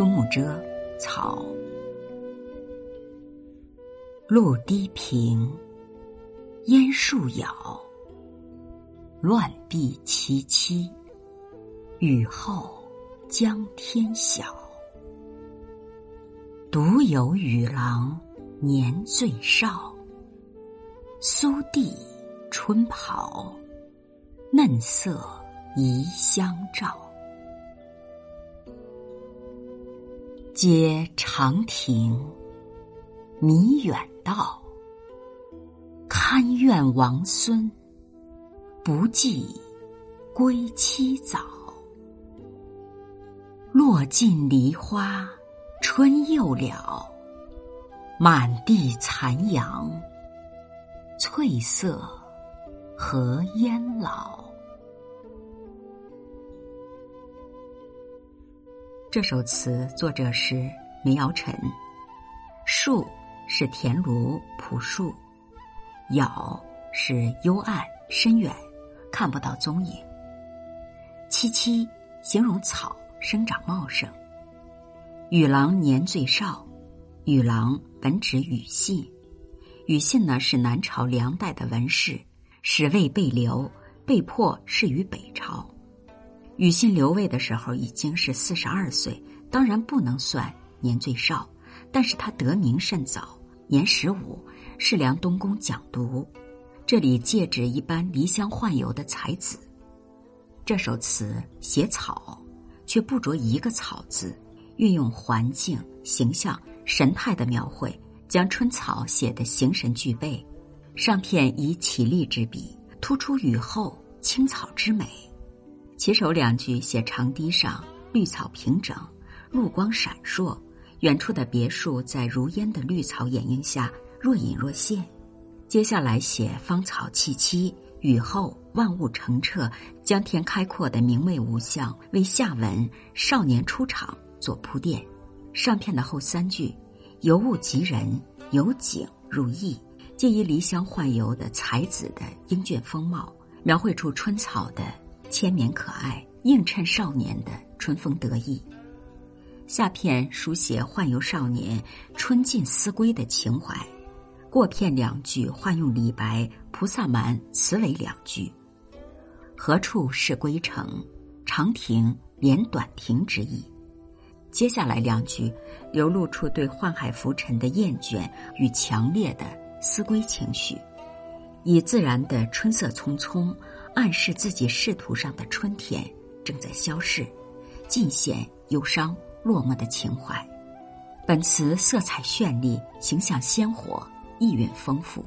苏幕遮，草。露滴平，烟树杳，乱壁萋萋，雨后江天晓。独有雨郎年最少，苏地春袍，嫩色宜相照。接长亭，迷远道，堪怨王孙，不记归期早。落尽梨花。春又了，满地残阳，翠色何烟老？这首词作者是梅尧臣。树是田庐朴树，杳是幽暗深远，看不到踪影。萋萋形容草生长茂盛。与郎年最少，与郎本指庾信。庾信呢是南朝梁代的文士，使位被流，被迫仕于北朝。庾信留位的时候已经是四十二岁，当然不能算年最少，但是他得名甚早，年十五，是梁东宫讲读。这里借指一般离乡宦游的才子。这首词写草，却不着一个草字。运用环境、形象、神态的描绘，将春草写得形神俱备。上片以绮丽之笔，突出雨后青草之美。起首两句写长堤上绿草平整，露光闪烁，远处的别墅在如烟的绿草掩映下若隐若现。接下来写芳草萋萋，雨后万物澄澈，江天开阔的明媚无相，为下文少年出场。做铺垫，上片的后三句，由物及人，由景入意，借以离乡宦游的才子的英俊风貌，描绘出春草的千绵可爱，映衬少年的春风得意。下片书写宦游少年春尽思归的情怀，过片两句换用李白《菩萨蛮》词尾两句：“何处是归程？长亭连短亭”之意。接下来两句，流露出对宦海浮沉的厌倦与强烈的思归情绪，以自然的春色匆匆，暗示自己仕途上的春天正在消逝，尽显忧伤落寞的情怀。本词色彩绚丽，形象鲜活，意蕴丰富。